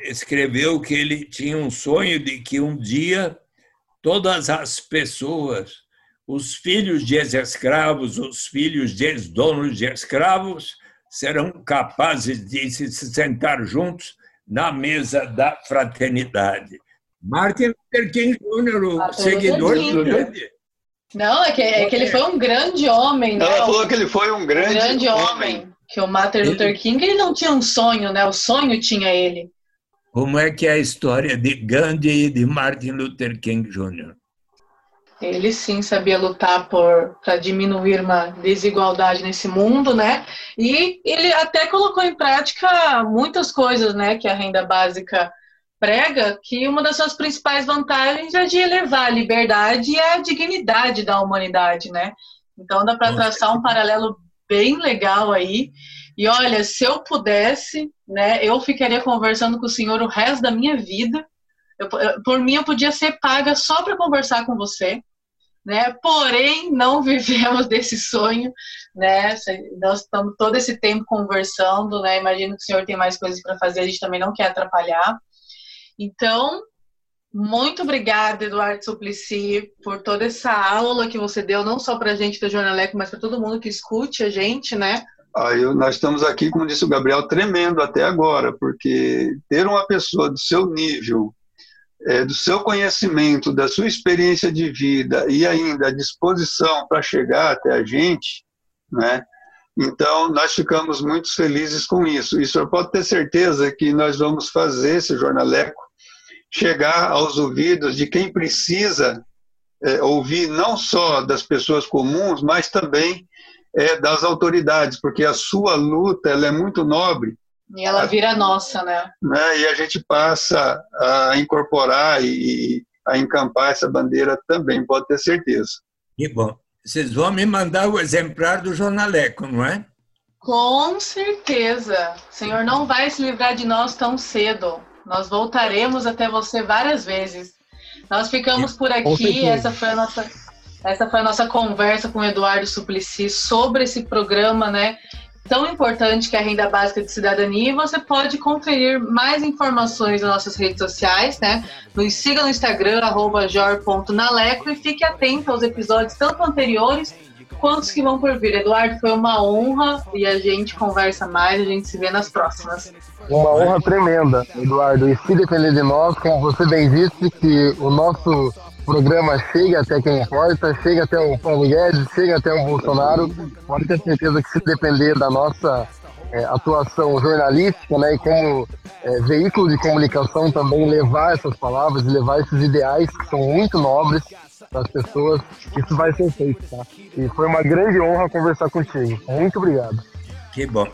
escreveu que ele tinha um sonho de que um dia todas as pessoas, os filhos de ex-escravos, os filhos de ex-donos de escravos, serão capazes de se sentar juntos na mesa da fraternidade. Martin Luther King Jr., o seguidor do grande. Não, é que, é que, ele foi um grande homem. Né? Ela falou que ele foi um grande, um grande homem. homem. Que o Martin Luther King ele não tinha um sonho, né? O sonho tinha ele. Como é que é a história de Gandhi e de Martin Luther King Jr.? Ele sim sabia lutar para diminuir uma desigualdade nesse mundo, né? E ele até colocou em prática muitas coisas, né, que a renda básica prega, que uma das suas principais vantagens é de elevar a liberdade e a dignidade da humanidade, né? Então dá para traçar um paralelo bem legal aí. E olha, se eu pudesse, né, eu ficaria conversando com o senhor o resto da minha vida. Eu, por mim, eu podia ser paga só para conversar com você, né? Porém, não <laughs> vivemos desse sonho, né? Nós estamos todo esse tempo conversando, né? Imagino que o senhor tem mais coisas para fazer, a gente também não quer atrapalhar. Então, muito obrigada, Eduardo Suplicy, por toda essa aula que você deu, não só para a gente do Jornaleco, mas para todo mundo que escute a gente, né? Ah, eu, nós estamos aqui, como disse o Gabriel, tremendo até agora, porque ter uma pessoa do seu nível, é, do seu conhecimento, da sua experiência de vida e ainda a disposição para chegar até a gente, né? Então, nós ficamos muito felizes com isso. E o senhor pode ter certeza que nós vamos fazer esse jornaleco chegar aos ouvidos de quem precisa é, ouvir não só das pessoas comuns, mas também é, das autoridades, porque a sua luta ela é muito nobre. E ela vira nossa, né? né? E a gente passa a incorporar e a encampar essa bandeira também, pode ter certeza. Que bom. Vocês vão me mandar o exemplar do jornaleco, não é? Com certeza. O senhor não vai se livrar de nós tão cedo. Nós voltaremos até você várias vezes. Nós ficamos por aqui. Essa foi a nossa essa foi a nossa conversa com o Eduardo Suplicy sobre esse programa, né? Tão importante que é a renda básica de cidadania. E você pode conferir mais informações nas nossas redes sociais, né? Nos siga no Instagram, jor.naleco, e fique atento aos episódios tanto anteriores quanto os que vão por vir. Eduardo, foi uma honra e a gente conversa mais, a gente se vê nas próximas. Uma honra tremenda, Eduardo. E se depender de nós, como você bem disse, que o nosso programa chega até quem importa, chega até o Paulo Guedes, chega até o Bolsonaro. Pode ter certeza que se depender da nossa é, atuação jornalística, né, e como é, veículo de comunicação também levar essas palavras levar esses ideais que são muito nobres para as pessoas, isso vai ser feito, tá? E foi uma grande honra conversar contigo. Muito obrigado. Que bom.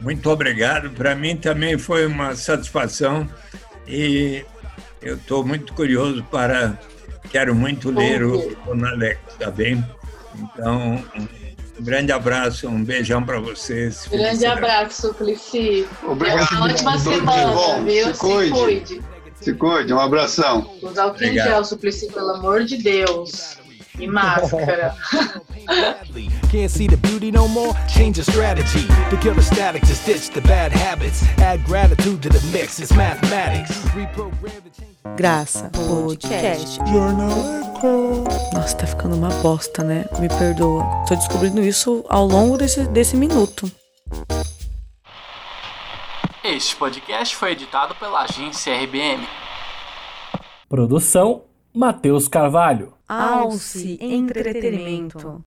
Muito obrigado. Para mim também foi uma satisfação e eu estou muito curioso para. Quero muito ler o Ronalec, tá bem? Então, um grande abraço, um beijão para vocês. Grande abraço, Suplicy. Obrigado. Uma ótima semana, viu? Se cuide. Se cuide, um abração. Usar o gel, Suplicy, pelo amor de Deus. E máscara. <laughs> Can't see the beauty no more? Change the strategy. To kill the static, just ditch the bad habits. Add gratitude to the mix, it's mathematics. Reprogram the change. Graça Podcast. Nossa, tá ficando uma bosta, né? Me perdoa. Tô descobrindo isso ao longo desse, desse minuto. Este podcast foi editado pela agência RBM. Produção Matheus Carvalho. Alce Entretenimento.